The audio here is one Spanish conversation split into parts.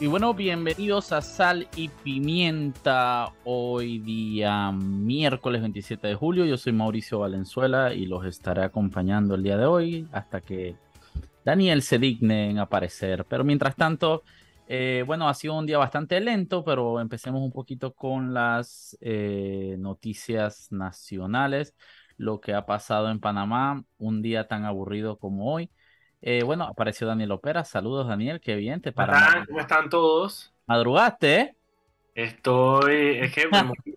Y bueno, bienvenidos a Sal y Pimienta. Hoy día miércoles 27 de julio. Yo soy Mauricio Valenzuela y los estaré acompañando el día de hoy hasta que Daniel se digne en aparecer. Pero mientras tanto, eh, bueno, ha sido un día bastante lento, pero empecemos un poquito con las eh, noticias nacionales. Lo que ha pasado en Panamá, un día tan aburrido como hoy. Eh, bueno, apareció Daniel Opera. Saludos, Daniel. Qué bien te para. ¿Cómo están todos? ¿Madrugaste? Eh? Estoy. Es que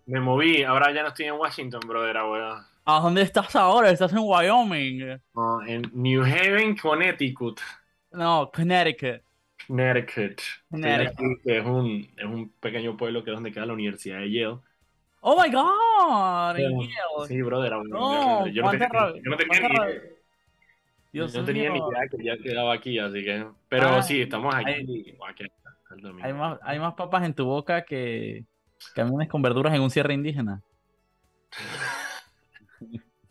me, moví, Ahora ya no estoy en Washington, brother, weón. ¿A dónde estás ahora? ¿Estás en Wyoming? No, en New Haven, Connecticut. No, Connecticut. Connecticut. Connecticut. Es, un, es un pequeño pueblo que es donde queda la Universidad de Yale. Oh my god, Sí, brother. No, yo, no tenía, yo no tenía yo no tenía ni idea que ya quedaba aquí, así que. Pero ah, sí, estamos aquí. Hay, más, hay más papas en tu boca que camiones con verduras en un cierre indígena.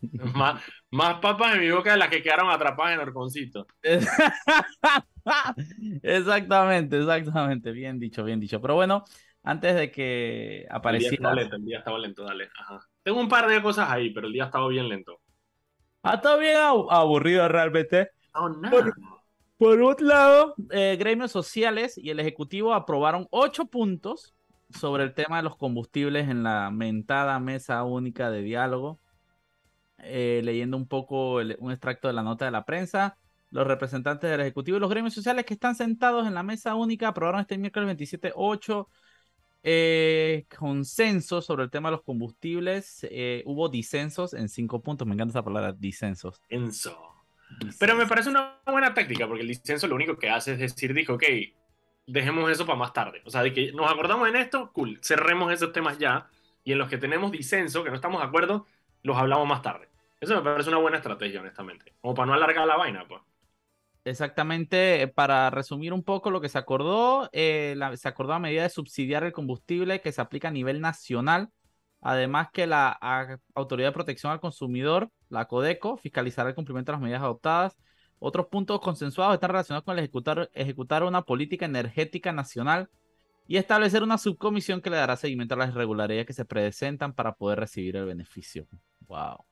más, más papas en mi boca de las que quedaron atrapadas en Orconcito. exactamente, exactamente. Bien dicho, bien dicho. Pero bueno, antes de que apareciera. El día estaba lento, el día estaba lento, dale. Ajá. Tengo un par de cosas ahí, pero el día estaba bien lento. Ha estado bien aburrido realmente. Oh, no. por, otro lado, eh, gremios sociales y el Ejecutivo aprobaron ocho puntos sobre el tema de los combustibles en la mentada mesa única de diálogo. Eh, leyendo un poco un extracto de la nota de la prensa, los representantes del Ejecutivo y los gremios sociales que están sentados en la mesa única aprobaron este miércoles 27 ocho eh, consenso sobre el tema de los combustibles. Eh, hubo disensos en cinco puntos. Me encanta esa palabra, disensos. Pero me parece una buena táctica, porque el disenso lo único que hace es decir, dijo, ok, dejemos eso para más tarde. O sea, de que nos acordamos en esto, cool, cerremos esos temas ya. Y en los que tenemos disenso, que no estamos de acuerdo, los hablamos más tarde. Eso me parece una buena estrategia, honestamente. Como para no alargar la vaina, pues. Exactamente, para resumir un poco lo que se acordó, eh, se acordó a medida de subsidiar el combustible que se aplica a nivel nacional, además que la Autoridad de Protección al Consumidor, la CODECO, fiscalizará el cumplimiento de las medidas adoptadas. Otros puntos consensuados están relacionados con ejecutar, ejecutar una política energética nacional y establecer una subcomisión que le dará seguimiento a las irregularidades que se presentan para poder recibir el beneficio. Wow.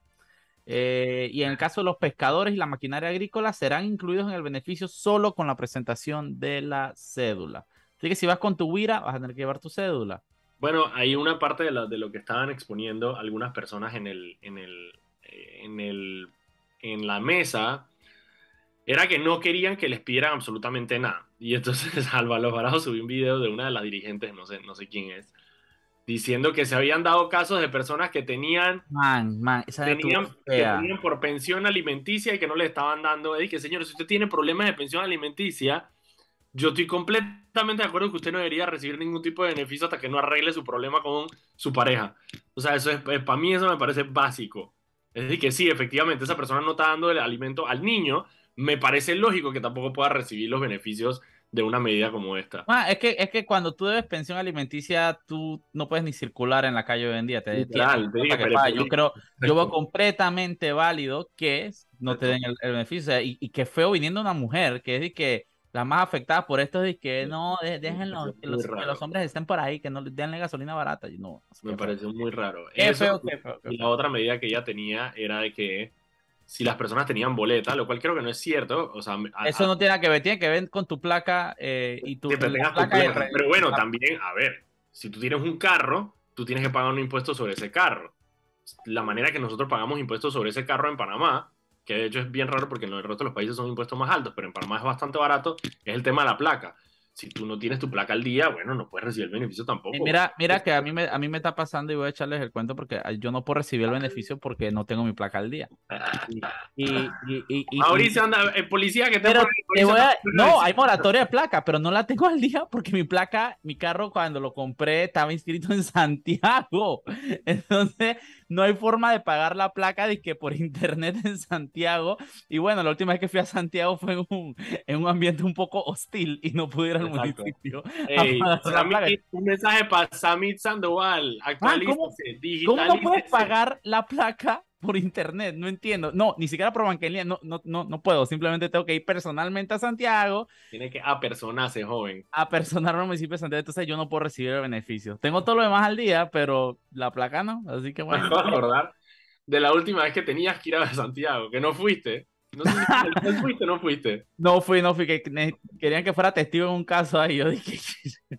Eh, y en el caso de los pescadores y la maquinaria agrícola, serán incluidos en el beneficio solo con la presentación de la cédula. Así que si vas con tu vira, vas a tener que llevar tu cédula. Bueno, hay una parte de, lo que estaban exponiendo algunas personas eh, en la mesa, era que no querían que les pidieran absolutamente nada. Y entonces Álvaro Alvarado subió un video de una de las dirigentes, no sé quién es, diciendo que se habían dado casos de personas que tenían, tenían, por pensión alimenticia y que no le estaban dando. Y que, señor, si usted tiene problemas de pensión alimenticia, yo estoy completamente de acuerdo que usted no debería recibir ningún tipo de beneficio hasta que no arregle su problema con su pareja. O sea, eso es, para mí eso me parece básico. Es decir, que sí, efectivamente, esa persona no está dando el alimento al niño, me parece lógico que tampoco pueda recibir los beneficios de una medida como esta. Ah, es que, es que cuando tú debes pensión alimenticia, tú no puedes ni circular en la calle hoy en día. Te yo creo, yo veo completamente válido que no te den el, beneficio. Y, y, que feo viniendo una mujer, que es de que la más afectada por esto es de que no, déjenlo, que los, hombres estén por ahí, que no denle gasolina barata. No, Me pareció muy raro. Eso, y la otra medida que ella tenía era de que si las personas tenían boleta, lo cual creo que no es cierto. O sea, Eso no tiene que ver, tiene que ver con tu placa eh, y tu, placa, Pero bueno, también, a ver, si tú tienes un carro, tú tienes que pagar un impuesto sobre ese carro. La manera que nosotros pagamos impuestos sobre ese carro en Panamá, que de hecho es bien raro porque en el resto de los países son impuestos más altos, pero en Panamá es bastante barato, es el tema de la placa si tú no tienes tu placa al día, bueno, no puedes recibir el beneficio tampoco. mira, mira que a mí, me, a mí me está pasando y voy a echarles el cuento porque yo no puedo recibir el beneficio porque no tengo mi placa al día. Y, y, y, Mauricio anda, el policía que te, No, hay moratoria de placa, pero no la tengo al día porque mi placa, mi carro cuando lo compré estaba inscrito en Santiago. Entonces, no hay forma de pagar la placa de que por internet en Santiago. Y bueno, la última vez que fui a Santiago fue en un, en un ambiente un poco hostil y no pude ir al municipio. un mensaje para Samit Sandoval. Actualízate, ¿cómo, ¿Cómo no puedes pagar la placa por internet, no entiendo. No, ni siquiera por línea, no, no, no, no puedo. Simplemente tengo que ir personalmente a Santiago. Tiene que apersonarse, joven. Apersonarme al municipio de Santiago, entonces yo no puedo recibir el beneficio. Tengo todo lo demás al día, pero la placa no, así que bueno. Me acabo de acordar de la última vez que tenías que ir a Santiago, que no fuiste. No sé si fuiste o no fuiste. No fui, no fui, que querían que fuera testigo en un caso ahí. Yo dije,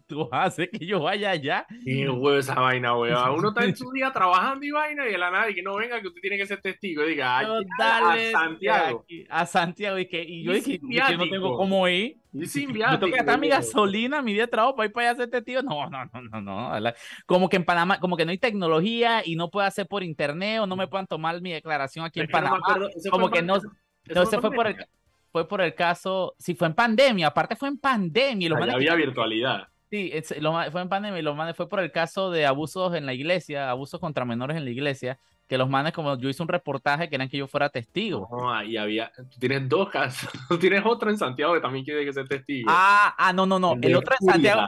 tú haces que yo vaya allá. Qué huevo esa vaina, weón. Uno está en su día trabajando y vaina y a la nada y que no venga que usted tiene que ser testigo. Y diga, ay, dale, a Santiago. A Santiago. Y, que, y yo dije, yo no tengo cómo ir. Y sin viático. Yo tengo que mi gasolina, mi día de trabajo para ir para allá a ser testigo. No, no, no, no, no. Como que en Panamá, como que no hay tecnología y no puedo hacer por internet o no me puedan tomar mi declaración aquí en Panamá. como que no no, ese fue por, el, fue por el caso, sí, fue en pandemia, aparte fue en pandemia. Y había virtualidad. Sí, fue en pandemia y los manes fue por el caso de abusos en la iglesia, abusos contra menores en la iglesia, que los manes, como yo hice un reportaje, querían que yo fuera testigo. No, y había, tú tienes dos casos, tú tienes otro en Santiago que también quiere que sea testigo. Ah, ah, no, no, no, el, otro en Santiago.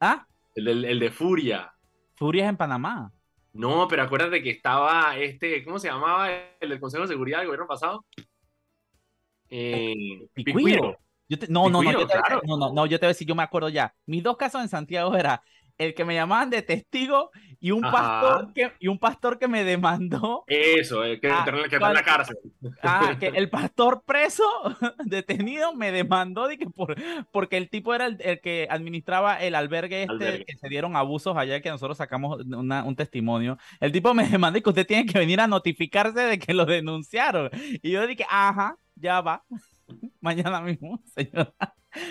¿Ah? El, el de Furia. Furia es en Panamá. No, pero acuérdate que estaba este, ¿cómo se llamaba el del Consejo de Seguridad del gobierno pasado? Eh, no, no, no, yo te, no, no, no, yo te voy a decir, yo me acuerdo ya. Mis dos casos en Santiago era el que me llamaban de testigo y un pastor que y un pastor que me demandó. Eso, el que, que está en la cárcel. Ah, que el pastor preso, detenido, me demandó de que por, porque el tipo era el, que administraba el albergue este que se dieron abusos allá que nosotros sacamos un testimonio. El tipo me demandó y que usted tiene que venir a notificarse de que lo denunciaron. Y yo dije, ajá, ya va. Mañana mismo, señora.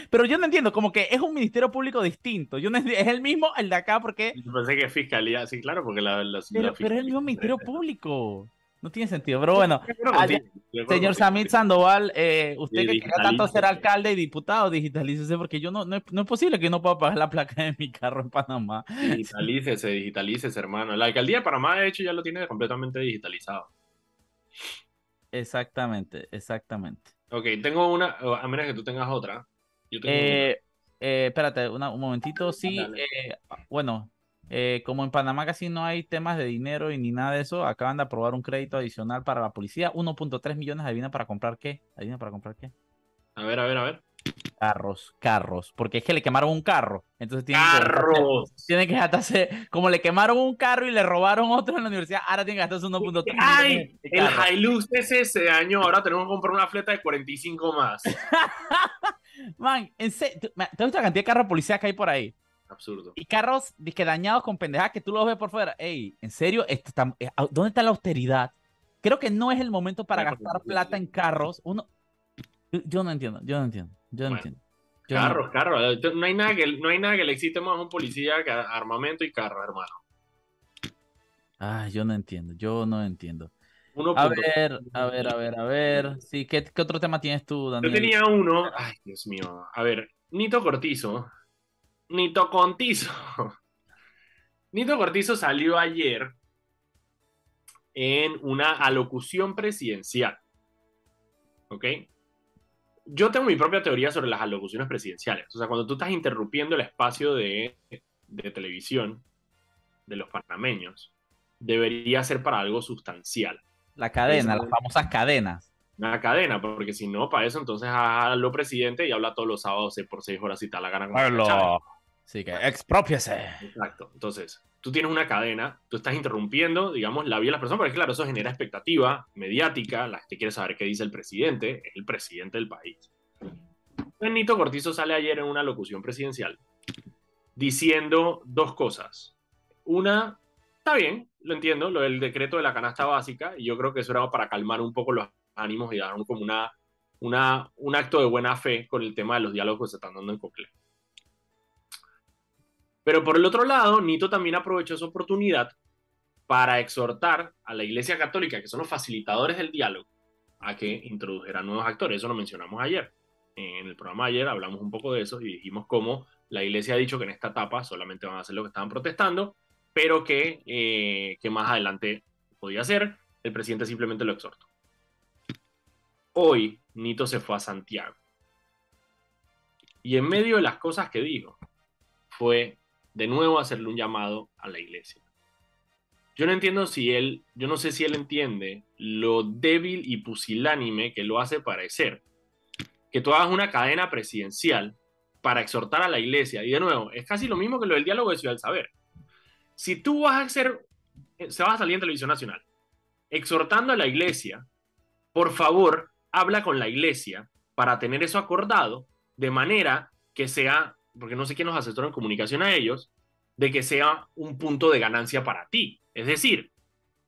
Pero yo no entiendo, como que es un ministerio público distinto. Yo no es el mismo el de acá porque. Yo pensé que fiscalía, sí, claro, porque la. pero, pero, es el mismo ministerio público. No tiene sentido, pero bueno. señor Samit Sandoval, eh, usted que quiera tanto ser alcalde y diputado, digitalícese, porque yo no, no es, posible que yo no pueda pagar la placa de mi carro en Panamá. Digitalícese, digitalícese, hermano. La alcaldía de Panamá, de hecho, ya lo tiene completamente digitalizado. Exactamente, exactamente. Ok, tengo una, a menos que tú tengas otra. Eh, eh, espérate, un momentito. Sí, eh, bueno, como en Panamá casi no hay temas de dinero y ni nada de eso, acaban de aprobar un crédito adicional para la policía. 1.3 millones, adivina para comprar qué. Adivina para comprar qué. A ver, a ver, a ver. Carros, carros, porque es que le quemaron un carro. Entonces tiene ¡Carros! Que, tiene que gastarse, como le quemaron un carro y le robaron otro en la universidad, ahora tiene que gastarse 1.3 ¡Ay! El Hilux ese ese año, ahora tenemos que comprar una fleta de 45 más. Man, en serio, ¿te gusta la cantidad de carros policías que hay por ahí? Absurdo. Y carros que dañados con pendejadas que tú los ves por fuera. Ey, en serio, está, eh, ¿dónde está la austeridad? Creo que no es el momento para gastar plata en carros. Uno, yo no entiendo, yo no entiendo, yo no entiendo. carros, carros. No hay, nada que, no hay nada que le existe más a un policía que armamento y carro, hermano. Ah, yo no entiendo, yo no entiendo. a ver, a ver, a ver, a ver. Sí, ¿qué, ¿qué, otro tema tienes tú, Daniel? Yo tenía uno. Ay, Dios mío. A ver, Nito Cortizo. Nito Contizo. Nito Cortizo salió ayer en una alocución presidencial. ¿Ok? Yo tengo mi propia teoría sobre las alocuciones presidenciales. O sea, cuando tú estás interrumpiendo el espacio de, televisión de los panameños, debería ser para algo sustancial. La cadena, las famosas cadenas. Una cadena, porque si no, para eso entonces lo presidente y habla todos los sábados por seis horas y tal, la gana con Sí, que expropiese. Exacto. Entonces, tú tienes una cadena, tú estás interrumpiendo, digamos, la vida de las personas, porque claro, eso genera expectativa mediática, la gente quiere saber qué dice el presidente, es el presidente del país. Benito Cortizo sale ayer en una locución presidencial diciendo dos cosas. Una, está bien, lo entiendo, lo del decreto de la canasta básica, y yo creo que eso era para calmar un poco los ánimos y dar como una, una, un acto de buena fe con el tema de los diálogos que se están dando en Cocle. Pero por el otro lado, Nito también aprovechó esa oportunidad para exhortar a la Iglesia Católica, que son los facilitadores del diálogo, a que introdujeran nuevos actores. Eso lo mencionamos ayer. En el programa ayer hablamos un poco de eso y dijimos cómo la Iglesia ha dicho que en esta etapa solamente van a hacer lo que estaban protestando, pero que, eh, que más adelante podía hacer. El presidente simplemente lo exhortó. Hoy Nito se fue a Santiago. Y en medio de las cosas que dijo, fue de nuevo hacerle un llamado a la iglesia. Yo no entiendo si él, yo no sé si él entiende lo débil y pusilánime que lo hace parecer. Que tú hagas una cadena presidencial para exhortar a la iglesia. Y de nuevo, es casi lo mismo que lo del diálogo de Ciudad del Saber. Si tú vas a hacer, eh, se va a salir en televisión nacional, exhortando a la iglesia, por favor, habla con la iglesia para tener eso acordado de manera que sea, porque no sé quién nos asesora en comunicación a ellos, de que sea un punto de ganancia para ti. Es decir,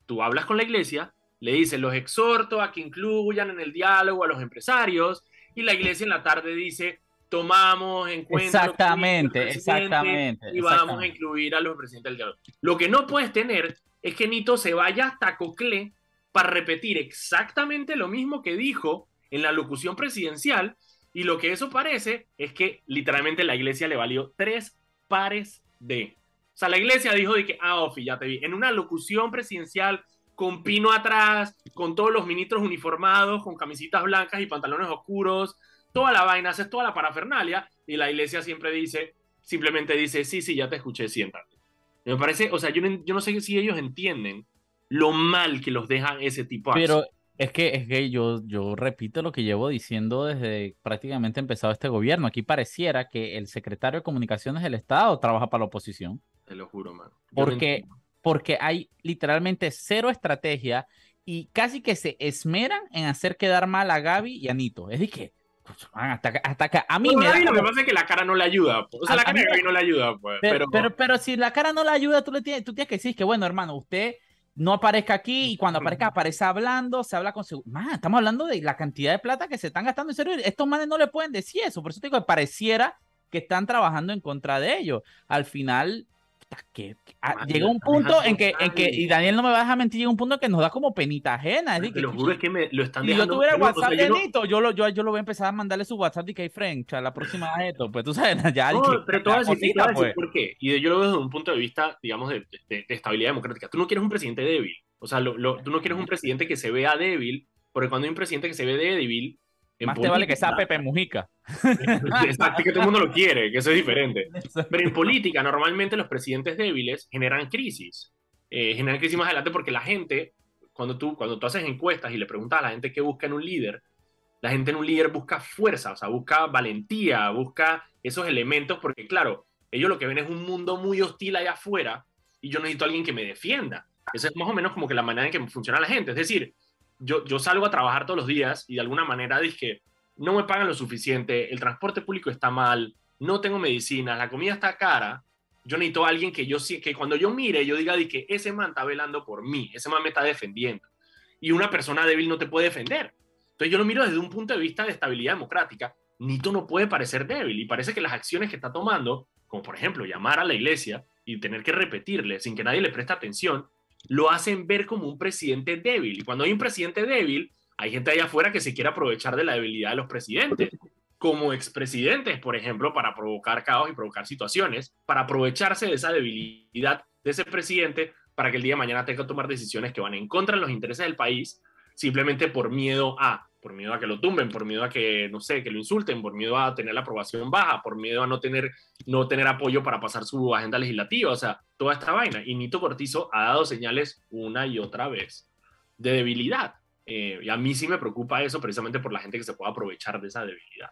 tú hablas con la iglesia, le dices, los exhorto a que incluyan en el diálogo a los empresarios, y la iglesia en la tarde dice, tomamos en cuenta. Exactamente, exactamente. Y vamos a incluir a los presidentes del diálogo. Lo que no puedes tener es que Nito se vaya hasta Cocle para repetir exactamente lo mismo que dijo en la locución presidencial, y lo que eso parece es que literalmente la iglesia le valió tres pares de. O sea, la iglesia dijo de que, ah, Ofi, ya te vi, en una locución presidencial con pino atrás, con todos los ministros uniformados, con camisitas blancas y pantalones oscuros, toda la vaina, haces toda la parafernalia y la iglesia siempre dice, simplemente dice, sí, sí, ya te escuché, siéntate. Me parece, o sea, yo no, yo no sé si ellos entienden lo mal que los dejan ese tipo de Pero es que, es que yo, yo repito lo que llevo diciendo desde prácticamente empezado este gobierno. Aquí pareciera que el secretario de Comunicaciones del Estado trabaja para la oposición. Te lo juro, man. porque, porque hay literalmente cero estrategia y casi que se esmeran en hacer quedar mal a Gaby y a Nito. Es de que, pues, hasta, hasta acá. A mí me da lo que pasa es que la cara no le ayuda. Pues. O sea, la cara de Gaby no le ayuda, pues. Pero, pero, pero, si la cara no le ayuda, tú, le tienes, tú tienes que decir que, bueno, hermano, usted no aparezca aquí y cuando aparezca aparece hablando, se habla con Man, estamos hablando de la cantidad de plata que se están gastando en serio. Estos manes no le pueden decir eso, por eso te digo que pareciera que están trabajando en contra de ellos. Al final, que, ah, llega un punto en que, en que, y Daniel no me va a dejar mentir, llega un punto que nos da como penita ajena. Es te lo juro, es que me lo están dejando. Si yo tuviera WhatsApp de Nito, yo, lo, yo, yo lo voy a empezar a mandarle su WhatsApp de que Frank, la próxima esto, pues tú sabes, ya. No, pero tú vas a decir, pues. por qué. Y yo lo veo desde un punto de vista, digamos, de, de, estabilidad democrática. Tú no quieres un presidente débil. O sea, lo, lo, tú no quieres un presidente que se vea débil, porque cuando hay un presidente que se ve débil, más te vale que sea Pepe Mujica. Exacto, que todo el mundo lo quiere, que eso es diferente. Pero en política, normalmente los presidentes débiles generan crisis. Eh, generan crisis más adelante porque la gente, cuando tú, cuando tú haces encuestas y le preguntas a la gente qué busca en un líder, la gente en un líder busca fuerza, o sea, busca valentía, busca esos elementos, porque claro, ellos lo que ven es un mundo muy hostil allá afuera y yo necesito a alguien que me defienda. Esa es más o menos como que la manera en que funciona la gente. Es decir, yo, yo salgo a trabajar todos los días y de alguna manera dije, no me pagan lo suficiente, el transporte público está mal, no tengo medicina, la comida está cara, yo necesito a alguien que yo que cuando yo mire, yo diga que ese man está velando por mí, ese man me está defendiendo. Y una persona débil no te puede defender. Entonces yo lo miro desde un punto de vista de estabilidad democrática. Nito no puede parecer débil y parece que las acciones que está tomando, como por ejemplo llamar a la iglesia y tener que repetirle sin que nadie le preste atención, lo hacen ver como un presidente débil. Y cuando hay un presidente débil, hay gente allá afuera que se quiere aprovechar de la debilidad de los presidentes, como expresidentes, por ejemplo, para provocar caos y provocar situaciones, para aprovecharse de esa debilidad de ese presidente para que el día de mañana tenga que tomar decisiones que van en contra de los intereses del país, simplemente por miedo a, por miedo a que lo tumben, por miedo a que, no sé, que lo insulten, por miedo a tener la aprobación baja, por miedo a no tener, no tener apoyo para pasar su agenda legislativa, o sea, toda esta vaina. Y Nito Cortizo ha dado señales una y otra vez de debilidad. Eh, y a mí sí me preocupa eso precisamente por la gente que se pueda aprovechar de esa debilidad.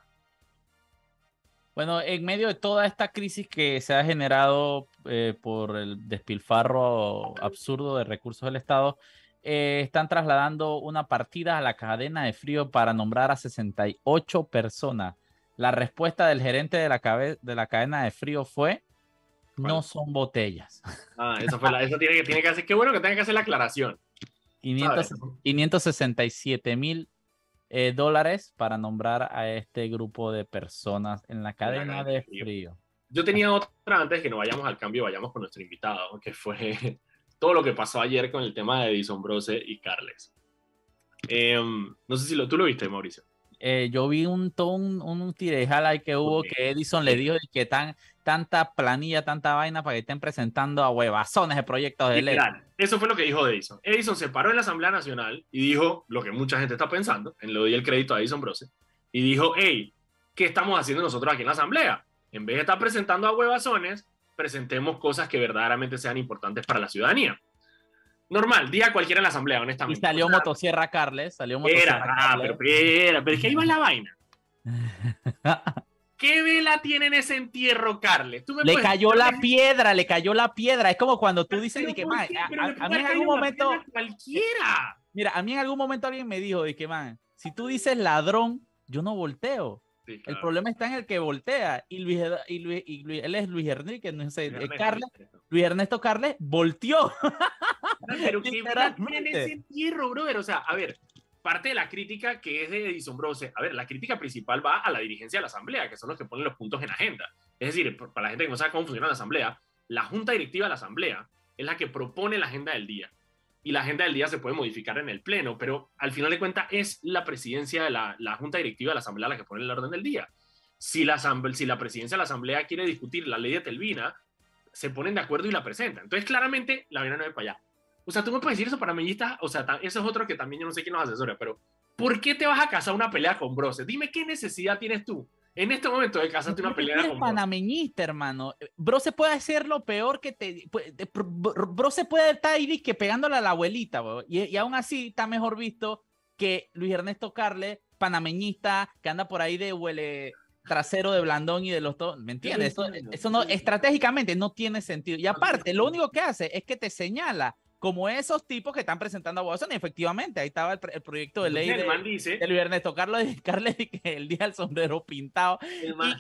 Bueno, en medio de toda esta crisis que se ha generado eh, por el despilfarro absurdo de recursos del Estado, eh, están trasladando una partida a la cadena de frío para nombrar a 68 personas. La respuesta del gerente de la, de la cadena de frío fue, no son botellas. Ah, eso, fue la, eso tiene, que, tiene que hacer, qué bueno que tenga que hacer la aclaración. 567 mil eh, dólares para nombrar a este grupo de personas en la cadena, de frío. Yo tenía otra antes que no vayamos al cambio, vayamos con nuestro invitado, que fue todo lo que pasó ayer con el tema de Edison Brose y Carles. Em, no sé si lo, tú lo viste, Mauricio. Eh, yo vi un, ton, un, tirejal que hubo que Edison le dijo que tan, tanta planilla, tanta vaina para que estén presentando a huevazones de proyectos de ley. Eso fue lo que dijo Edison. Edison se paró en la Asamblea Nacional y dijo lo que mucha gente está pensando, en lo di el crédito a Edison Brose, y dijo, hey, ¿qué estamos haciendo nosotros aquí en la Asamblea? En vez de estar presentando a huevazones, presentemos cosas que verdaderamente sean importantes para la ciudadanía. Normal, día cualquiera en la asamblea, honestamente. Y salió Motosierra Carles, salió Motosierra Era, ah, pero, pero, pero es que ahí va la vaina. ¿Qué vela tiene en ese entierro, Carles? le cayó la piedra, le cayó la piedra. Es como cuando tú dices que, man, a, mí en algún momento. Cualquiera. Mira, a mí en algún momento alguien me dijo, de que, man, si tú dices ladrón, yo no volteo. El problema está en el que voltea. Y Luis, y Luis, y él es Luis Enrique, no sé, Luis Ernesto, Carles, Luis Ernesto Carles volteó. Pero qué en ese entierro, brother. O sea, a ver, parte de la crítica que es de Edison Brose, a ver, la crítica principal va a la dirigencia de la asamblea, que son los que ponen los puntos en agenda. Es decir, para la gente que no sabe cómo funciona la asamblea, la junta directiva de la asamblea es la que propone la agenda del día. Y la agenda del día se puede modificar en el pleno, pero al final de cuentas es la presidencia de la, junta directiva de la asamblea la que pone el orden del día. Si la, si la presidencia de la asamblea quiere discutir la ley de Telvina, se ponen de acuerdo y la presentan. Entonces, claramente, la vaina no es para allá. O sea, tú me puedes decir eso para panameñistas, o sea, eso es otro que también yo no sé quién nos asesora, pero ¿por qué te vas a casar una pelea con Brose? Dime qué necesidad tienes tú en este momento de casarte una pelea con Brose. panameñista, hermano. Brose puede hacer lo peor que te... Brose puede estar ahí que pegándole a la abuelita, y, y aún así está mejor visto que Luis Ernesto Carle, panameñista, que anda por ahí de huele trasero de Blandón y de los dos, ¿me entiendes? Eso, eso no, estratégicamente no tiene sentido. Y aparte, lo único que hace es que te señala como esos tipos que están presentando a Watson. Y efectivamente, ahí estaba el, proyecto de ley de, dice, de Luis Ernesto Carlos y Carles, que el día del sombrero pintado.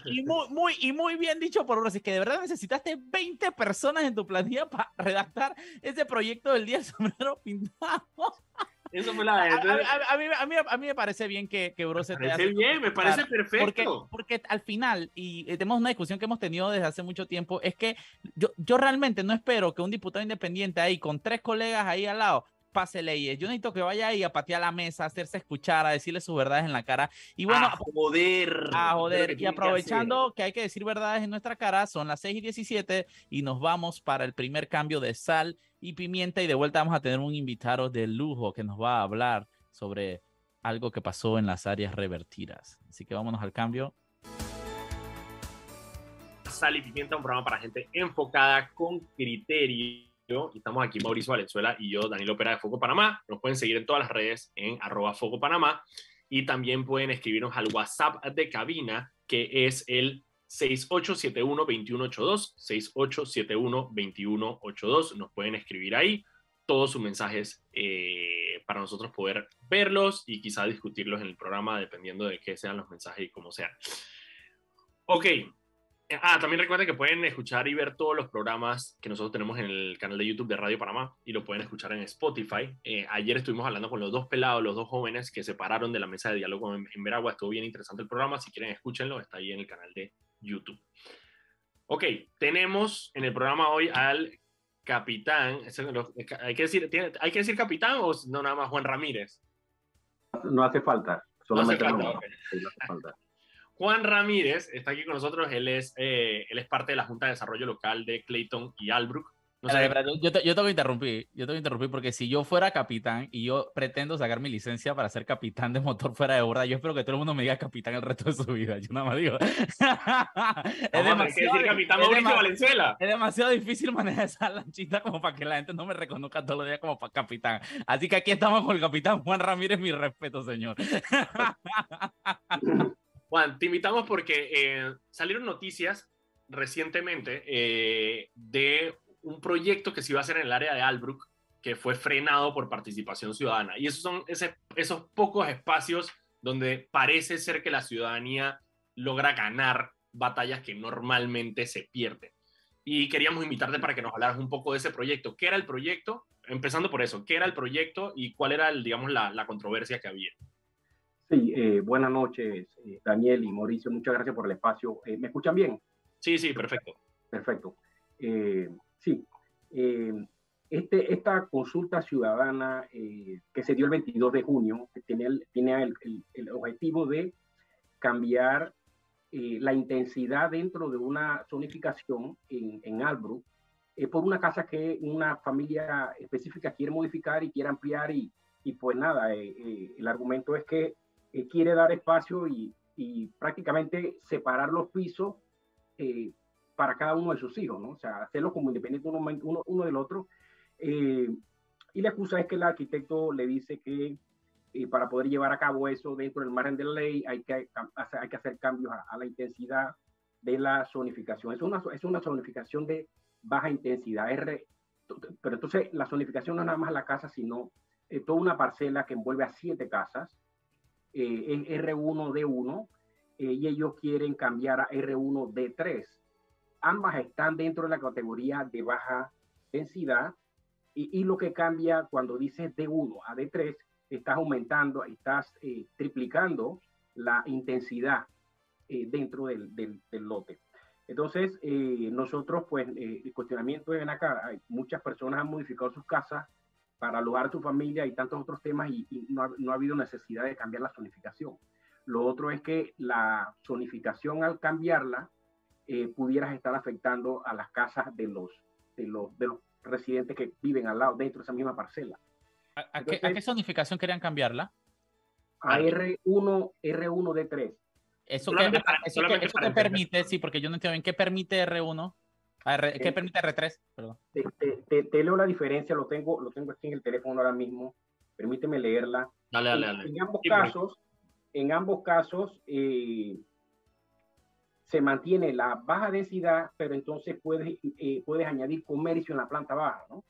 Y, muy, muy, y muy bien dicho por Rosy, que de verdad necesitaste 20 personas en tu plantilla para redactar ese proyecto del día del sombrero pintado. Eso fue la a, a, mí, a, mí, a, mí, me parece bien que, que Bro se te hace bien, me parece perfecto. Porque, porque al final, y eh, tenemos una discusión que hemos tenido desde hace mucho tiempo, es que yo, yo realmente no espero que un diputado independiente ahí, con tres colegas ahí al lado, pase leyes. Yo necesito que vaya ahí a patear la mesa, a hacerse escuchar, a decirle sus verdades en la cara. Y bueno, a joder. A joder. Y aprovechando que, hay que decir verdades en nuestra cara, son las 6 y 17 y nos vamos para el primer cambio de sal y pimienta. Y de vuelta vamos a tener un invitado de lujo que nos va a hablar sobre algo que pasó en las áreas revertidas. Así que vámonos al cambio. Sal y pimienta, un programa para gente enfocada con criterio y estamos aquí Mauricio Valenzuela y yo, Daniel Opera de Foco Panamá. Nos pueden seguir en todas las redes en arroba Foco Panamá y también pueden escribirnos al WhatsApp de cabina que es el 6871-2182, 6871-2182. Nos pueden escribir ahí todos sus mensajes eh, para nosotros poder verlos y quizá discutirlos en el programa dependiendo de qué sean los mensajes y cómo sean. Ok, Ah, también recuerden que pueden escuchar y ver todos los programas que nosotros tenemos en el canal de YouTube de Radio Panamá y lo pueden escuchar en Spotify. Eh, ayer estuvimos hablando con los dos pelados, los dos jóvenes que se pararon de la mesa de diálogo en, Veragua. Estuvo bien interesante el programa. Si quieren, escúchenlo. Está ahí en el canal de YouTube. Ok, tenemos en el programa hoy al capitán. Hay que decir, ¿hay que decir capitán o no nada más Juan Ramírez? No hace falta. Solamente no hace falta. Juan Ramírez está aquí con nosotros. Él es, eh, él es parte de la Junta de Desarrollo Local de Clayton y Albrook. yo, te, yo tengo que interrumpir, yo tengo que interrumpir porque si yo fuera capitán y yo pretendo sacar mi licencia para ser capitán de motor fuera de borda, yo espero que todo el mundo me diga capitán el resto de su vida. Yo nada más digo. es, demasiado, decir capitán Mauricio Valenzuela. es demasiado difícil manejar esa lanchita como para que la gente no me reconozca todos los días como capitán. Así que aquí estamos con el capitán Juan Ramírez, mi respeto, señor. Juan, te invitamos porque eh, salieron noticias recientemente eh, de un proyecto que se iba a hacer en el área de Albrook que fue frenado por participación ciudadana. Y esos son esos pocos espacios donde parece ser que la ciudadanía logra ganar batallas que normalmente se pierden. Y queríamos invitarte para que nos hablaras un poco de ese proyecto. ¿Qué era el proyecto? Empezando por eso, ¿qué era el proyecto y cuál era, el, digamos, la, la controversia que había? Sí, eh, buenas noches, eh, Daniel y Mauricio. Muchas gracias por el espacio. Eh, ¿Me escuchan bien? Sí, sí, perfecto. Perfecto. sí, este, esta consulta ciudadana que se dio el 22 de junio tiene el, tiene el, el, objetivo de cambiar la intensidad dentro de una zonificación en, en Albrook por una casa que una familia específica quiere modificar y quiere ampliar y, y pues nada, el argumento es que eh, quiere dar espacio y, y, prácticamente separar los pisos eh, para cada uno de sus hijos, ¿no? O sea, hacerlo como independiente uno, uno, uno del otro. Eh, Y la excusa es que el arquitecto le dice que eh, para poder llevar a cabo eso dentro del margen de la ley hay que, hay que hacer cambios a, la intensidad de la zonificación. Es una, es una zonificación de baja intensidad. R, pero entonces la zonificación no es nada más la casa, sino eh, toda una parcela que envuelve a siete casas, eh, R1D1, eh, y ellos quieren cambiar a R1D3. Ambas están dentro de la categoría de baja densidad, y, lo que cambia cuando dices D1 a D3, estás aumentando, estás eh, triplicando la intensidad dentro del, lote. Entonces, eh, nosotros, pues, el cuestionamiento es acá, hay muchas personas han modificado sus casas para alojar a su familia y tantos otros temas y, no, ha, no, ha, habido necesidad de cambiar la zonificación. Lo otro es que la zonificación al cambiarla eh, pudieras estar afectando a las casas de los, de los, de los residentes que viven al lado, dentro de esa misma parcela. ¿A, a, Entonces, qué, ¿a qué, zonificación querían cambiarla? A R1, R1D3. Eso que, eso que, eso que permite, sí, porque yo no entiendo bien, ¿qué permite R1? R, ¿Qué eh, permite R3? Perdón. Te, te, te, leo la diferencia, lo tengo, lo tengo aquí en el teléfono ahora mismo. Permíteme leerla. Dale, dale, dale. En, en ambos sí, casos, en ambos casos eh, se mantiene la baja densidad, pero entonces puedes, eh, puedes añadir comercio en la planta baja, ¿no?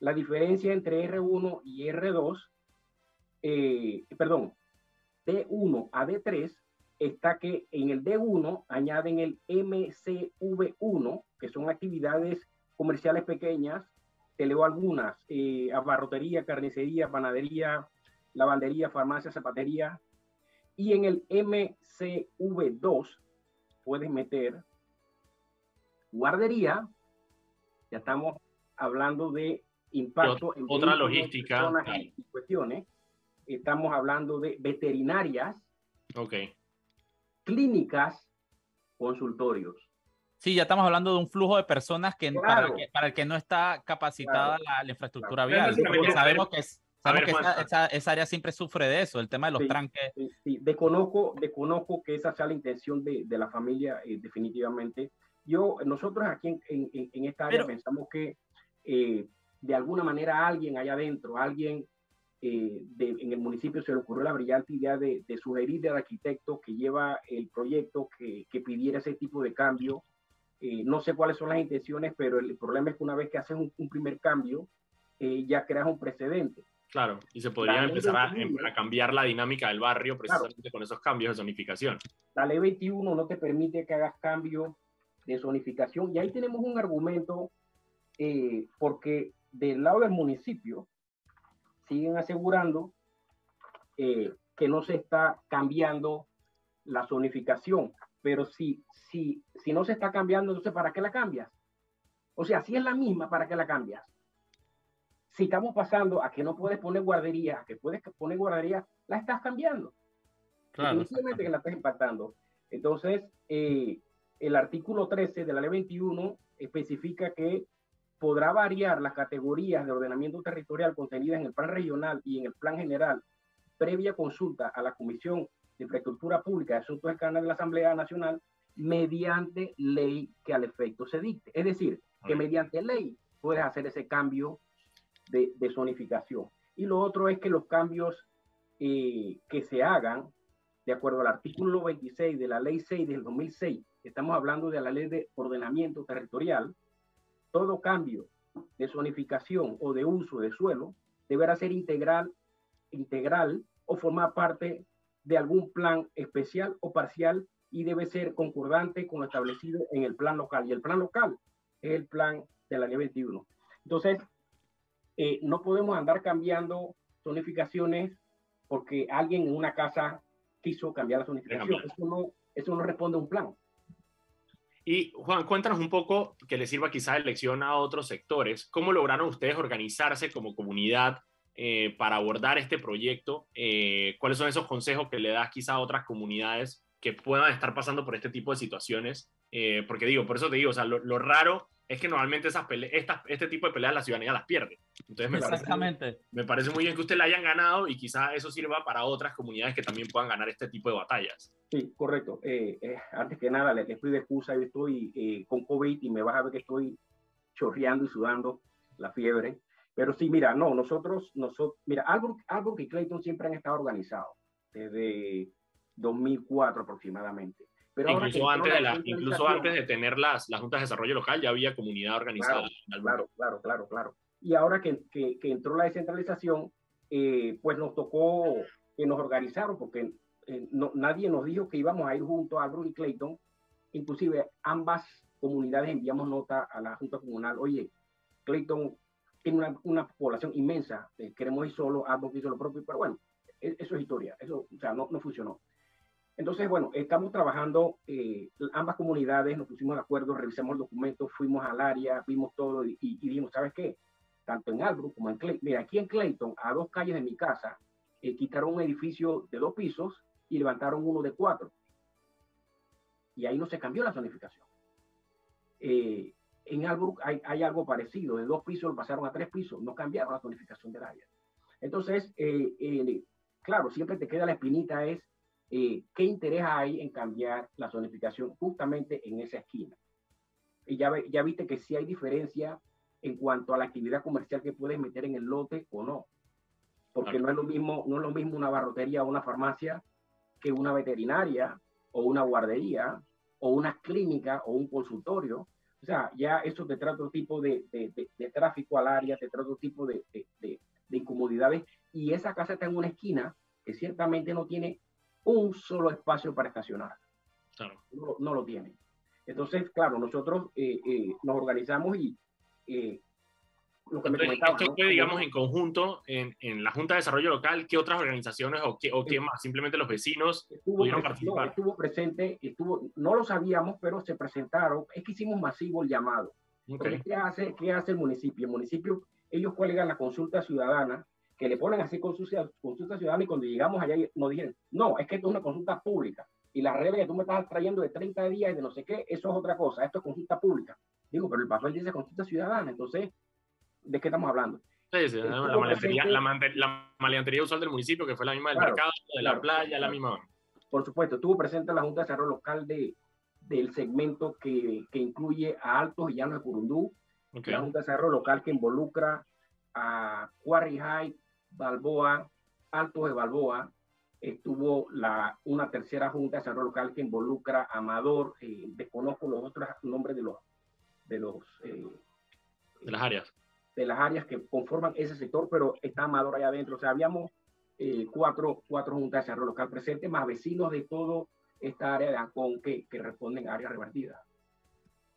La diferencia entre R1 y R2, eh, perdón, D1 a D3 está que en el D1 añaden el MCV1, que son actividades comerciales pequeñas, te leo algunas, eh, abarrotería, carnicería, panadería, lavandería, farmacia, zapatería, y en el MCV2 puedes meter guardería, ya estamos hablando de impacto en otra logística. y cuestiones, estamos hablando de veterinarias, okay clínicas, consultorios. Sí, ya estamos hablando de un flujo de personas que, claro. para, el que para, el que no está capacitada claro. la, la, infraestructura claro. vial. Porque sabemos que, es, sabemos ver, que esa, esa, esa, área siempre sufre de eso, el tema de los sí, tranques. Sí, sí. Desconozco, desconozco que esa sea la intención de, de la familia, eh, definitivamente. Yo, nosotros aquí en, en, en esta área Pero, pensamos que eh, de alguna manera alguien allá adentro, alguien eh, de, en el municipio se le ocurrió la brillante idea de, de sugerirle al arquitecto que lleva el proyecto que, que pidiera ese tipo de cambio. Eh, no sé cuáles son las intenciones, pero el problema es que una vez que haces un, un primer cambio, eh, ya creas un precedente. Claro, y se podría empezar a, a, cambiar la dinámica del barrio precisamente claro. con esos cambios de zonificación. La ley 21 no te permite que hagas cambio de zonificación y ahí tenemos un argumento eh, porque del lado del municipio siguen asegurando eh, que no se está cambiando la zonificación. Pero si, si, si no se está cambiando, entonces ¿para qué la cambias? O sea, si es la misma, ¿para qué la cambias? Si estamos pasando a que no puedes poner guardería, a que puedes poner guardería, la estás cambiando. Claro. que la estás impactando. Entonces, eh, el artículo 13 de la ley 21 especifica que podrá variar las categorías de ordenamiento territorial contenidas en el plan regional y en el plan general, previa consulta a la Comisión de Infraestructura Pública de Asuntos Externos de la Asamblea Nacional, mediante ley que al efecto se dicte. Es decir, que mediante ley puedes hacer ese cambio de, de zonificación. Y lo otro es que los cambios eh, que se hagan, de acuerdo al artículo 26 de la ley 6 del 2006, estamos hablando de la ley de ordenamiento territorial, todo cambio de zonificación o de uso de suelo deberá ser integral, integral o formar parte de algún plan especial o parcial y debe ser concordante con lo establecido en el plan local. Y el plan local es el plan de la ley 21. Entonces, eh, no podemos andar cambiando zonificaciones porque alguien en una casa quiso cambiar la zonificación. Eso no, eso no responde a un plan. Y Juan, cuéntanos un poco que le sirva quizá de lección a otros sectores. ¿Cómo lograron ustedes organizarse como comunidad eh, para abordar este proyecto? Eh, ¿Cuáles son esos consejos que le das quizá a otras comunidades que puedan estar pasando por este tipo de situaciones? Eh, porque digo, por eso te digo, o sea, lo, lo raro es que normalmente esas estas, este tipo de peleas la ciudadanía las pierde. Entonces me Exactamente. Parece, me parece muy bien que usted la hayan ganado y quizá eso sirva para otras comunidades que también puedan ganar este tipo de batallas. Sí, correcto. Eh, eh, antes que nada, les, les pido excusa, yo estoy eh, con COVID y me vas a ver que estoy chorreando y sudando la fiebre. Pero sí, mira, no, nosotros, nosotros mira, algo, algo que Clayton siempre han estado organizados desde 2004 aproximadamente. Pero incluso, antes de la, incluso antes de tener las, las juntas de desarrollo local ya había comunidad organizada. Claro, claro, claro, claro, Y ahora que, que, que entró la descentralización, eh, pues nos tocó que nos organizaron porque eh, no, nadie nos dijo que íbamos a ir juntos a Albrook y Clayton. Inclusive ambas comunidades enviamos nota a la Junta Comunal, oye, Clayton tiene una, una población inmensa, eh, queremos ir solo, Albrook hizo lo propio, pero bueno, e, eso es historia, eso o sea, no, no funcionó. Entonces, bueno, estamos trabajando, eh, ambas comunidades nos pusimos de acuerdo, revisamos el documento, fuimos al área, vimos todo y, y, dijimos, ¿sabes qué? Tanto en Albrook como en Clayton, mira, aquí en Clayton, a dos calles de mi casa, eh, quitaron un edificio de dos pisos y levantaron uno de cuatro. Y ahí no se cambió la zonificación. Eh, en Albrook hay, hay, algo parecido, de dos pisos pasaron a tres pisos, no cambiaron la zonificación del área. Entonces, claro, siempre te queda la espinita es eh, qué interés hay en cambiar la zonificación justamente en esa esquina. Y ya, ya viste que sí hay diferencia en cuanto a la actividad comercial que puedes meter en el lote o no. Porque no es lo mismo, no es lo mismo una barrotería o una farmacia que una veterinaria o una guardería o una clínica o un consultorio. O sea, ya eso te trae otro tipo de, de, de, tráfico al área, te trae otro tipo de, incomodidades. Y esa casa está en una esquina que ciertamente no tiene un solo espacio para estacionar. No, no, lo tienen. Entonces, claro, nosotros eh, eh, nos organizamos y eh, lo que me comentaba, Esto fue, digamos, en conjunto en, en, la Junta de Desarrollo Local, ¿qué otras organizaciones o qué, o qué más? Simplemente los vecinos pudieron participar. estuvo presente, estuvo, no lo sabíamos, pero se presentaron. Es que hicimos masivo el llamado. ¿qué, hace, ¿Qué hace el municipio? El municipio, ellos cuelgan la consulta ciudadana que le ponen así consulta, consulta ciudadana y cuando llegamos allá nos dijeron, no, es que esto es una consulta pública y las reglas que tú me estás trayendo de 30 días y de no sé qué, eso es otra cosa, esto es consulta pública. Digo, pero el papel dice consulta ciudadana, entonces, ¿de qué estamos hablando? Sí, sí, la, maleantería, la, maleantería, usual del municipio, que fue la misma del mercado, de la playa, la misma. Por supuesto, estuvo presente la Junta de Desarrollo Local de, del segmento que, que incluye a Altos y Llanos de Curundú, la Junta de Desarrollo Local que involucra a Quarry High, Balboa, Altos de Balboa, estuvo la, una tercera junta de desarrollo local que involucra a Amador, eh, desconozco los otros nombres de los de los eh, de las áreas de las áreas que conforman ese sector, pero está Amador allá adentro. O sea, habíamos eh, cuatro, cuatro juntas de desarrollo local presentes, más vecinos de todo esta área de Ancón que, que responden a áreas revertidas.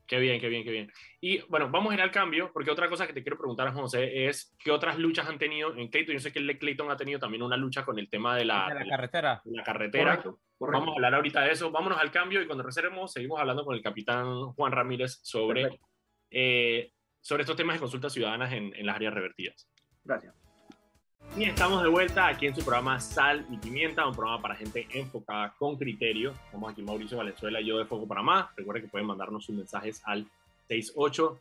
Qué bien, qué bien, qué bien. Y bueno, vamos a ir al cambio, porque otra cosa que te quiero preguntar, José, es qué otras luchas han tenido en Clayton. Yo sé que el Clayton ha tenido también una lucha con el tema de la, la carretera. la carretera. Vamos a hablar ahorita de eso. Vámonos al cambio y cuando reservemos seguimos hablando con el capitán Juan Ramírez sobre, eh, sobre estos temas de consultas ciudadanas en, en las áreas revertidas. Gracias. Y estamos de vuelta aquí en su programa Sal y Pimienta, un programa para gente enfocada con criterio. Estamos aquí Mauricio Valenzuela y yo de Foco Panamá. Recuerden que pueden mandarnos sus mensajes al 68.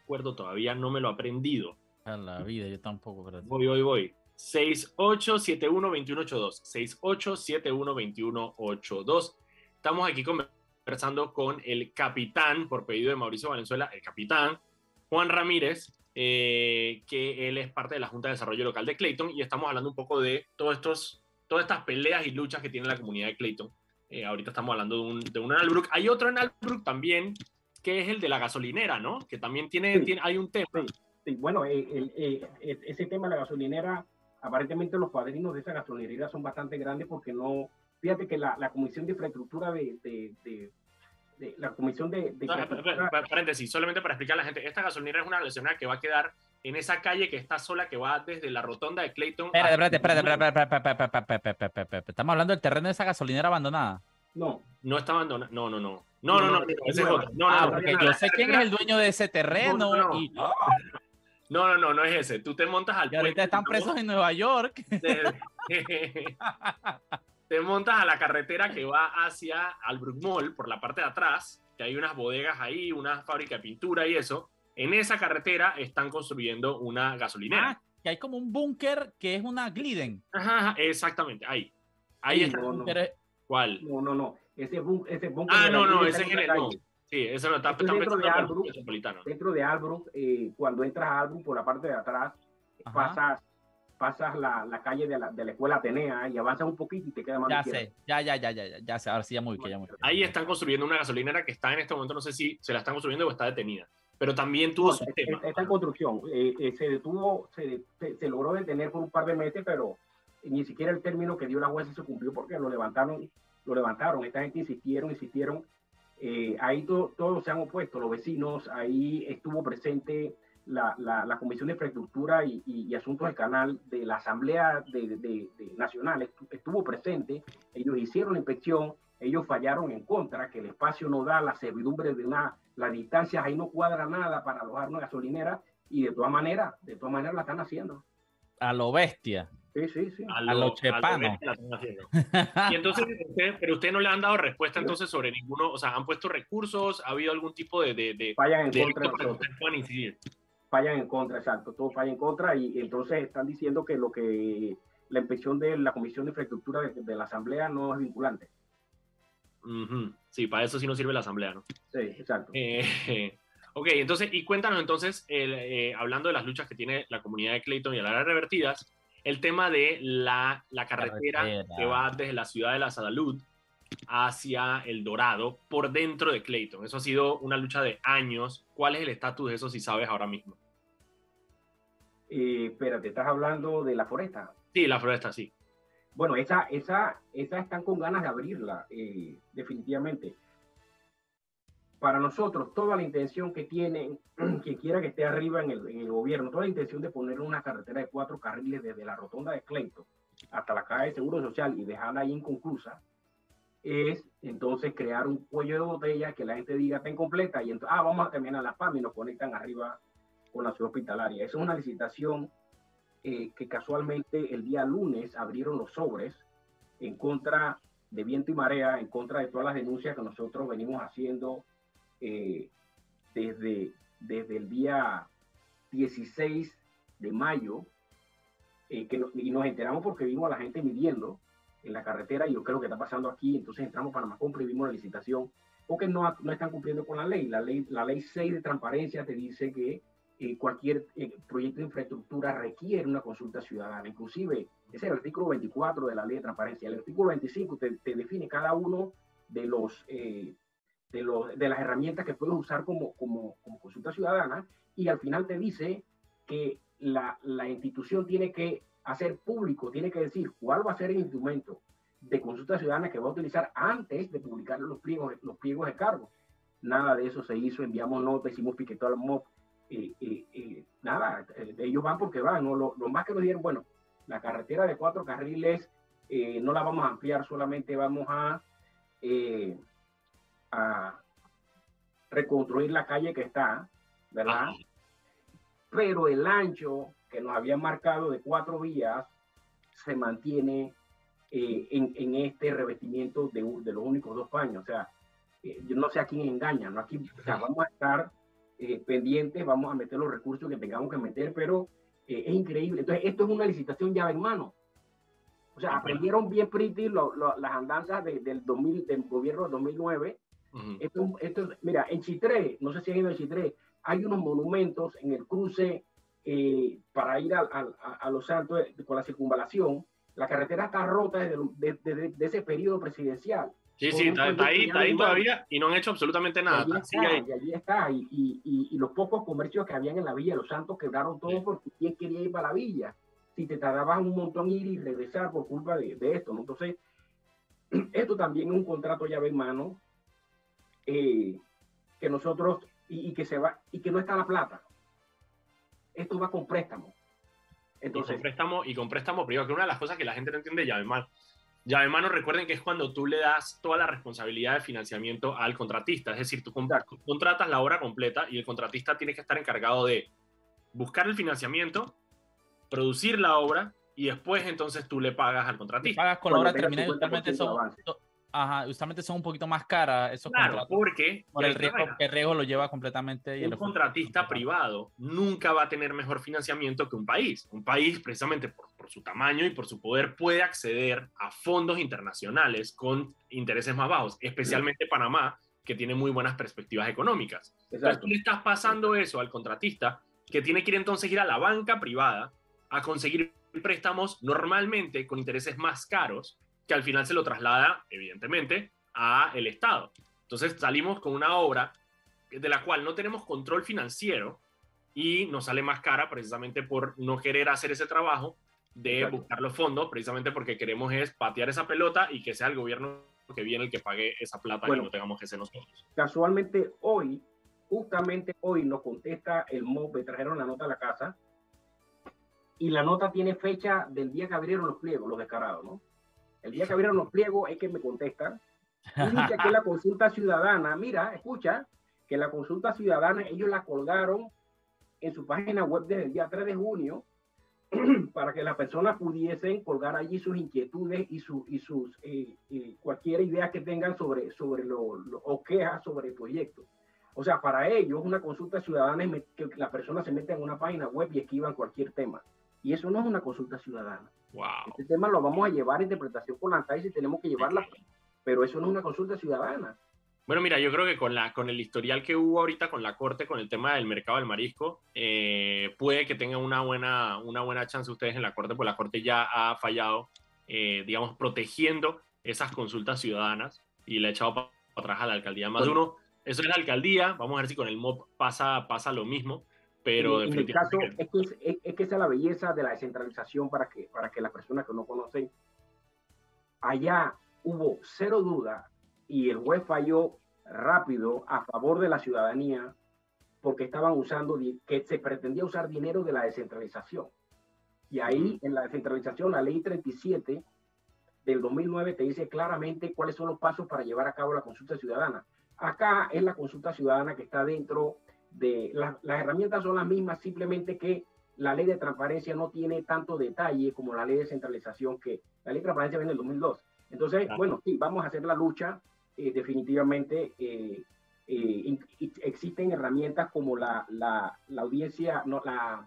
Recuerdo, todavía no me lo he aprendido. A la vida, yo tampoco. Pero... Voy, voy, voy. 68712182. 68712182. Estamos aquí conversando con el capitán, por pedido de Mauricio Valenzuela, el capitán Juan Ramírez, eh, que él es parte de la Junta de Desarrollo Local de Clayton y estamos hablando un poco de todos estos, todas estas peleas y luchas que tiene la comunidad de Clayton. Eh, ahorita estamos hablando de un, de un Albrook. Hay otro en Albrook también, que es el de la gasolinera, ¿no? Que también tiene, tiene hay un tema. Sí, bueno, eh, ese tema de la gasolinera, aparentemente los padrinos de esa gasolinera son bastante grandes porque no, fíjate que la, la Comisión de Infraestructura de, de, la comisión de... de paréntesis, solamente para explicar a la gente, esta gasolinera es una gasolinera que va a quedar en esa calle que está sola, que va desde la rotonda de Clayton... Espérate, espérate, espérate, Estamos hablando del terreno de esa gasolinera abandonada. No. No está abandonada. No, no, no. No, no, no. Ese es otro. No, ah, porque yo sé quién es el dueño de ese terreno. No, no, no, no, es ese. Tú te montas al y ahorita están presos en Nueva York. te montas a la carretera que va hacia Albrook Mall por la parte de atrás, que hay unas bodegas ahí, una fábrica de pintura y eso. En esa carretera están construyendo una gasolinera. Ah, que hay como un búnker que es una Gliden. Ajá, exactamente, ahí. Ahí está. ¿Cuál? No, no, no. Ese, búnker. Ah, no, no, ese es en el. No. Sí, eso no está, Esto es dentro de Albrook, dentro de Albrook, eh, cuando entras a Albrook por la parte de atrás, Ajá. pasas pasas la, la calle de la, de la, escuela Atenea y avanzas un poquito y te queda más Ya sé, ya, ya, ya, ya, ya, ya sé, ahora sí ya muy bien, ya muy bien. Ahí están construyendo una gasolinera que está en este momento, no sé si se la están construyendo o está detenida, pero también tuvo no, su está, tema. Está en construcción, eh, eh, se detuvo, se, se, se, logró detener por un par de meses, pero ni siquiera el término que dio la jueza se cumplió porque lo levantaron, lo levantaron, esta gente insistieron, insistieron, eh, ahí to, todos se han opuesto, los vecinos, ahí estuvo presente la, la, la, Comisión de Infraestructura y, y, y, Asuntos del Canal de la Asamblea de, de, de, Nacional estuvo presente, ellos hicieron la inspección, ellos fallaron en contra, que el espacio no da la servidumbre de una, las distancias ahí no cuadra nada para alojar una gasolinera y de todas maneras, de todas maneras la están haciendo. A lo bestia. Sí, sí, sí. A lo, a lo chepano. y entonces, usted, pero usted no le han dado respuesta entonces sobre ninguno, o sea, han puesto recursos, ha habido algún tipo de... de, de Fallan en de contra de nosotros. puedan incidir fallan en contra, exacto, todo falla en contra y entonces están diciendo que lo que la inspección de la Comisión de Infraestructura de, de la Asamblea no es vinculante. Uh -huh. Sí, para eso sí no sirve la Asamblea, ¿no? Sí, exacto. Eh, ok, entonces, y cuéntanos entonces, el, eh, hablando de las luchas que tiene la comunidad de Clayton y el área revertidas, el tema de la, la carretera, carretera, que va desde la ciudad de la Sadalud hacia El Dorado por dentro de Clayton. Eso ha sido una lucha de años. ¿Cuál es el estatus de eso si sabes ahora mismo? Eh, espérate, ¿estás hablando de la foresta? Sí, la foresta, sí. Bueno, esa, esa, esa están con ganas de abrirla, eh, definitivamente. Para nosotros, toda la intención que tienen, quien quiera que esté arriba en el, en el, gobierno, toda la intención de poner una carretera de cuatro carriles desde la rotonda de Clayton hasta la calle de Seguro Social y dejarla ahí inconclusa, es entonces crear un cuello de botella que la gente diga está incompleta y entonces, ah, vamos a terminar la PAM y nos conectan arriba con la ciudad hospitalaria. Esa es una licitación eh, que casualmente el día lunes abrieron los sobres en contra de viento y marea, en contra de todas las denuncias que nosotros venimos haciendo eh, desde, desde el día 16 de mayo, eh, y nos enteramos porque vimos a la gente midiendo en la carretera y yo creo que está pasando aquí, entonces entramos para compra y vimos la licitación, porque no, no están cumpliendo con la ley. La ley, la ley 6 de transparencia te dice que eh, cualquier eh, proyecto de infraestructura requiere una consulta ciudadana. Inclusive, ese es el artículo 24 de la ley de transparencia. El artículo 25 te, te define cada uno de los... Eh, de, los, de las herramientas que puedes usar como, como, como consulta ciudadana y al final te dice que la, la institución tiene que hacer público, tiene que decir cuál va a ser el instrumento de consulta ciudadana que va a utilizar antes de publicar los pliegos, los pliegos de cargo. Nada de eso se hizo, enviamos notas, hicimos piquetó al MOP, eh, eh, eh, nada, ellos van porque van, ¿no? lo, más que nos dieron, bueno, la carretera de cuatro carriles no la vamos a ampliar, solamente vamos a, a reconstruir la calle que está, ¿verdad? Ah. Pero el ancho que nos habían marcado de cuatro vías se mantiene eh, en, en, este revestimiento de, de, los únicos dos paños. O sea, eh, yo no sé a quién engañan, ¿no? Aquí o sea, vamos a estar eh, pendientes, vamos a meter los recursos que tengamos que meter, pero es increíble. Entonces, esto es una licitación llave en mano. O sea, aprendieron bien pretty lo, lo, las andanzas de, del, 2000, del gobierno del 2009. Uh -huh. esto, esto, mira, en Chitré, no sé si han ido a Chitré, hay unos monumentos en el cruce eh, para ir a, a, a, Los Santos con la circunvalación, la carretera está rota desde, desde, desde ese periodo presidencial. Sí, sí, está, está ahí, está ahí todavía y no han hecho absolutamente nada. Y allí está, y allí está. Y, y, y, los pocos comercios que habían en la villa, los santos quebraron todo sí. porque quién quería ir para la villa. Si te tardabas un montón ir y regresar por culpa de, de esto, ¿no? Entonces, esto también es un contrato llave en mano eh, que nosotros, y, y, que se va, y que no está la plata esto va con préstamo. Entonces, y con préstamo, y con préstamo privado, que una de las cosas que la gente no entiende llave mano. Llave mano, recuerden que es cuando tú le das toda la responsabilidad de financiamiento al contratista. Es decir, tú contratas la obra completa y el contratista tiene que estar encargado de buscar el financiamiento, producir la obra y después entonces tú le pagas al contratista. Pagas con la obra terminada y totalmente son, Ajá, justamente son un poquito más caras esos claro, contratos. porque por el riesgo, que el riesgo lo lleva completamente. Y un contratista privado nunca va a tener mejor financiamiento que un país. Un país, precisamente por, por, su tamaño y por su poder, puede acceder a fondos internacionales con intereses más bajos, especialmente Panamá, que tiene muy buenas perspectivas económicas. Entonces tú le estás pasando eso al contratista, que tiene que ir entonces ir a la banca privada a conseguir préstamos normalmente con intereses más caros, que al final se lo traslada, evidentemente, a el Estado. Entonces salimos con una obra de la cual no tenemos control financiero y nos sale más cara precisamente por no querer hacer ese trabajo de buscar los fondos, precisamente porque queremos es patear esa pelota y que sea el gobierno que viene el que pague esa plata y no tengamos que ser nosotros. Casualmente hoy, justamente hoy nos contesta el MOB, me trajeron la nota a la casa y la nota tiene fecha del día que abrieron los pliegos, los descarados, ¿no? El día que abrieron los pliegos es que me contestan. Y dice que la consulta ciudadana, mira, escucha, que la consulta ciudadana ellos la colgaron en su página web desde el día 3 de junio para que las personas pudiesen colgar allí sus inquietudes y, su, y sus eh, eh, cualquier idea que tengan sobre, sobre lo, o quejas sobre el proyecto. O sea, para ellos una consulta ciudadana es que la persona se mete en una página web y escriban cualquier tema. Y eso no es una consulta ciudadana. Wow. Este tema lo vamos a llevar a interpretación con la y tenemos que llevarla, pero eso no es una consulta ciudadana. Bueno, mira, yo creo que con, la, con el historial que hubo ahorita con la Corte, con el tema del mercado del marisco, eh, puede que tengan una buena, una buena chance ustedes en la Corte, porque la Corte ya ha fallado, eh, digamos, protegiendo esas consultas ciudadanas y le ha echado para atrás a la alcaldía. Más uno, eso es la alcaldía, vamos a ver si con el MOP pasa, pasa lo mismo, pero en, el caso, es que, es, que esa es la belleza de la descentralización para que, para que las personas que no conocen, allá hubo cero duda y el juez falló rápido a favor de la ciudadanía porque estaban usando, que se pretendía usar dinero de la descentralización. Y ahí en la descentralización, la ley 37 del 2009 te dice claramente cuáles son los pasos para llevar a cabo la consulta ciudadana. Acá es la consulta ciudadana que está dentro de las herramientas son las mismas, simplemente que la ley de transparencia no tiene tanto detalle como la ley de centralización que la ley de transparencia viene en el 2002. Entonces, bueno, sí, vamos a hacer la lucha eh, definitivamente eh, eh, existen herramientas como la, la, la audiencia, no, la,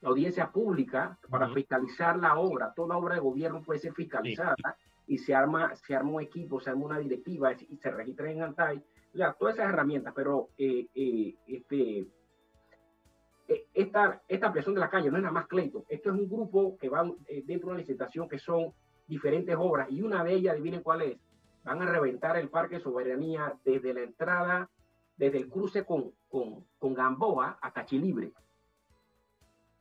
la, audiencia pública para fiscalizar la obra. Toda obra de gobierno puede ser fiscalizada y se arma, se arma un equipo, se arma una directiva y se registra en ANTAI. O todas esas herramientas, pero este, esta, esta ampliación de la calle no es nada más Cleito. Esto es un grupo que va dentro de una licitación que son diferentes obras y una de ellas, adivinen cuál es, van a reventar el Parque Soberanía desde la entrada, desde el cruce con, con, con Gamboa hasta Chilibre.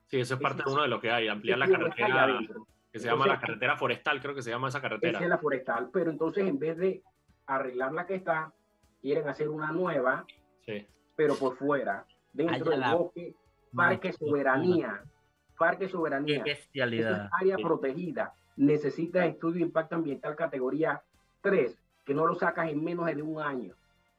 Sí, eso es parte de uno de lo que hay, ampliar la carretera que se llama la carretera forestal, creo que se llama esa carretera. Esa es la forestal, pero entonces en vez de arreglar la que está, quieren hacer una nueva, sí. pero por fuera, dentro del bosque, Parque Soberanía. Parque Soberanía. Qué bestialidad. área protegida. Necesita estudio de impacto ambiental categoría tres, que no lo sacas en menos de un año.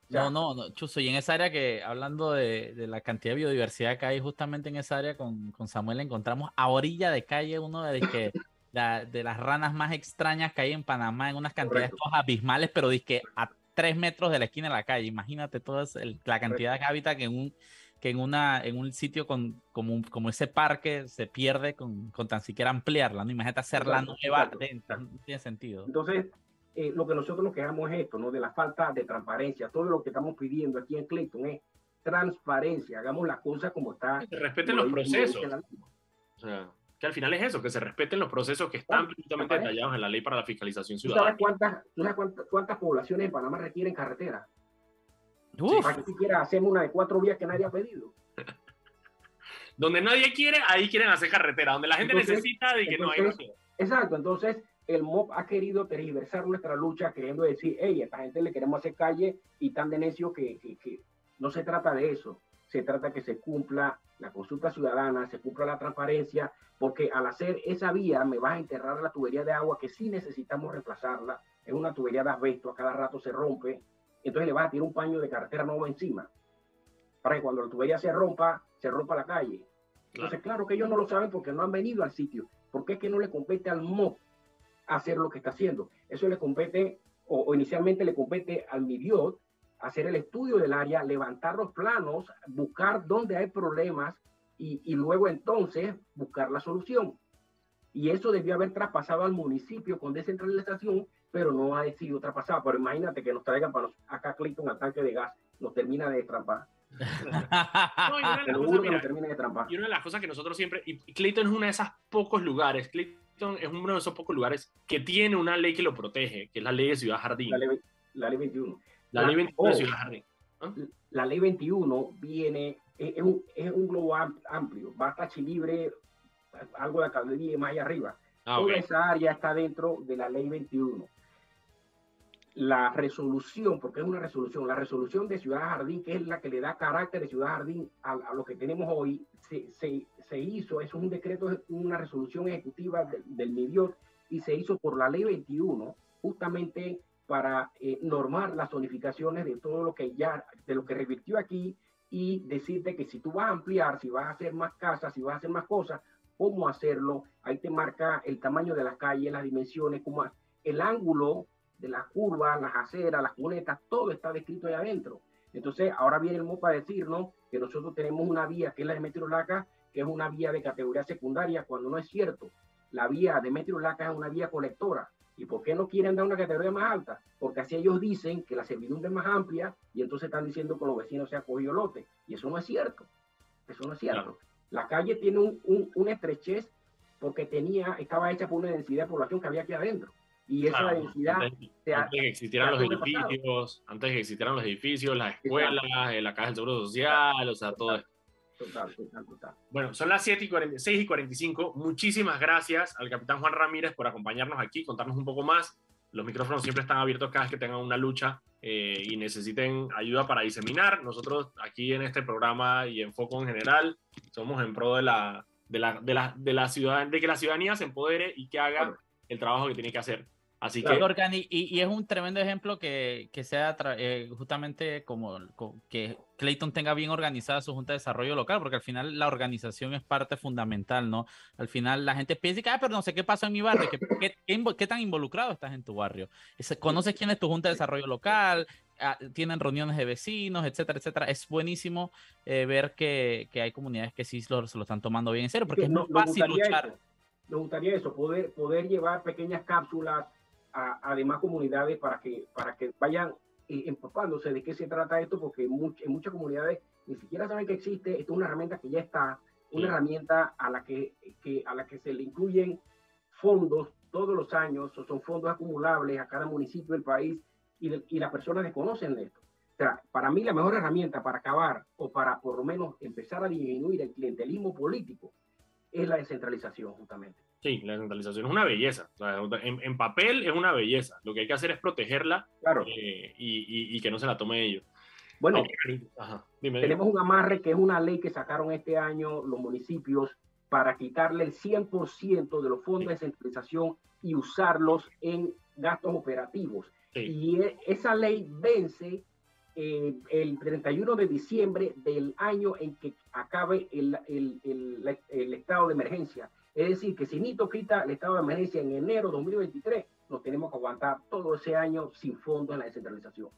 no, no, no, Chuso, y en esa área que, hablando de, de, la cantidad de biodiversidad que hay justamente en esa área, con, con Samuel encontramos a orilla de calle uno de, que, la, de las ranas más extrañas que hay en Panamá, en unas cantidades abismales, pero que a tres metros de la esquina de la calle. Imagínate toda la cantidad de hábitat que en un que en, una, en un sitio con, como, como ese parque se pierde con, con tan siquiera ampliarla, ¿no? Imagínate hacerla nueva dentro, no tiene sentido. Entonces, eh, lo que nosotros nos quejamos es esto, ¿no? De la falta de transparencia. Todo lo que estamos pidiendo aquí en Clayton es transparencia. Hagamos las cosas como está. Que respeten los procesos. O sea, que al final es eso, que se respeten los procesos que están absolutamente detallados en la ley para la fiscalización ciudadana. ¿Tú sabes cuántas, tú sabes cuántas, poblaciones en Panamá requieren carretera? Uf. Para que siquiera hacemos una de cuatro vías que nadie ha pedido. Donde nadie quiere, ahí quieren hacer carretera. Donde la gente necesita, y que no hay. Exacto, entonces el MOB ha querido tergiversar nuestra lucha queriendo decir, hey, a esta gente le queremos hacer calle y tan de necio que, que, no se trata de eso. Se trata que se cumpla la consulta ciudadana, se cumpla la transparencia, porque al hacer esa vía me vas a enterrar la tubería de agua que sí necesitamos reemplazarla. Es una tubería de asbesto, a cada rato se rompe, entonces le vas a tirar un paño de carretera nuevo encima, para que cuando la tubería se rompa, se rompa la calle. Entonces, claro que ellos no lo saben porque no han venido al sitio, porque es que no le compete al MOB hacer lo que está haciendo. Eso le compete, o, inicialmente le compete al MIBIOT, hacer el estudio del área, levantar los planos, buscar dónde hay problemas y, y, luego entonces buscar la solución. Y eso debió haber traspasado al municipio con descentralización pero no ha sido traspasada. Pero imagínate que nos traigan para acá Clayton al tanque de gas, nos termina de trampar. no, y, una de y una de las cosas que nosotros siempre, y Clayton es uno de esos pocos lugares, Clayton es uno de esos pocos lugares que tiene una ley que lo protege, que es la ley de Ciudad Jardín. La ley, la ley 21. La, ley 21 de Ciudad Jardín. La ley 21 viene, es, un, es un globo amplio, va hasta Chilibre, algo de acá, más allá arriba. Ah, Toda esa área está dentro de la ley 21 la resolución, porque es una resolución, la resolución de Ciudad Jardín, que es la que le da carácter de Ciudad Jardín a, lo que tenemos hoy, se, se, hizo, eso es un decreto, una resolución ejecutiva del MIDIOT y se hizo por la ley 21, justamente para eh, normar las zonificaciones de todo lo que ya, de lo que revirtió aquí y decirte que si tú vas a ampliar, si vas a hacer más casas, si vas a hacer más cosas, cómo hacerlo, ahí te marca el tamaño de las calles, las dimensiones, cómo el ángulo de las curvas, las aceras, las cunetas, todo está descrito ahí adentro. Entonces, ahora viene el MOPA a decirnos que nosotros tenemos una vía que es la de Metro Laca, que es una vía de categoría secundaria, cuando no es cierto. La vía de Metro Laca es una vía colectora. ¿Y por qué no quieren dar una categoría más alta? Porque así ellos dicen que la servidumbre es más amplia y entonces están diciendo que los vecinos se han cogido lote. Y eso no es cierto. Eso no es cierto. La calle tiene un, un, estrechez porque tenía, estaba hecha por una densidad de población que había aquí adentro y esa densidad. Antes, antes que existieran los edificios, antes que existieran los edificios, las escuelas, eh, la caja del seguro social, o sea, todo esto. Total, total, total. Bueno, son las 7 y 46 y 45. Muchísimas gracias al capitán Juan Ramírez por acompañarnos aquí, contarnos un poco más. Los micrófonos siempre están abiertos cada vez que tengan una lucha eh, y necesiten ayuda para diseminar. Nosotros aquí en este programa y en Foco en general somos en pro de la, de la, de la, de la ciudad, de que la ciudadanía se empodere y que haga el trabajo que tiene que hacer. Así que... Y, es un tremendo ejemplo que, sea eh, justamente como, que Clayton tenga bien organizada su Junta de Desarrollo Local, porque al final la organización es parte fundamental, ¿no? Al final la gente piensa que, ah, pero no sé qué pasó en mi barrio, ¿qué, qué, tan involucrado estás en tu barrio? ¿Conoces quién es tu Junta de Desarrollo Local? Ah, tienen reuniones de vecinos, etcétera, etcétera. Es buenísimo eh, ver que, hay comunidades que sí lo, se lo están tomando bien en serio, porque es no, fácil luchar. me gustaría eso, poder, poder llevar pequeñas cápsulas a, demás comunidades para que, para que vayan eh, empapándose de qué se trata esto, porque en, muchas comunidades ni siquiera saben que existe, esto es una herramienta que ya está, una herramienta a la que, que, a la que se le incluyen fondos todos los años, o son fondos acumulables a cada municipio del país, y, y las personas desconocen de esto. O sea, para mí la mejor herramienta para acabar o para por lo menos empezar a disminuir el clientelismo político es la descentralización, justamente. Sí, la descentralización es una belleza. en, papel es una belleza. Lo que hay que hacer es protegerla claro. Eh, y, y, que no se la tome ellos. Bueno, tenemos un amarre que es una ley que sacaron este año los municipios para quitarle el 100% de los fondos de descentralización y usarlos en gastos operativos. Y e, esa ley vence eh, el 31 de diciembre del año en que acabe el, el, el, el estado de emergencia. Es decir, que si Nito quita el estado de emergencia en enero de 2023, nos tenemos que aguantar todo ese año sin fondos en la descentralización.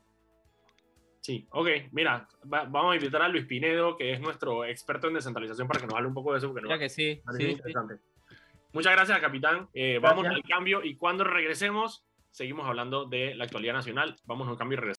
Sí, ok, mira, vamos a invitar a Luis Pinedo, que es nuestro experto en descentralización, para que nos hable un poco de eso. Porque ya que sí, sí, Muchas gracias, capitán. Eh, vamos al cambio y cuando regresemos, seguimos hablando de la actualidad nacional. Vamos a un cambio y regresamos.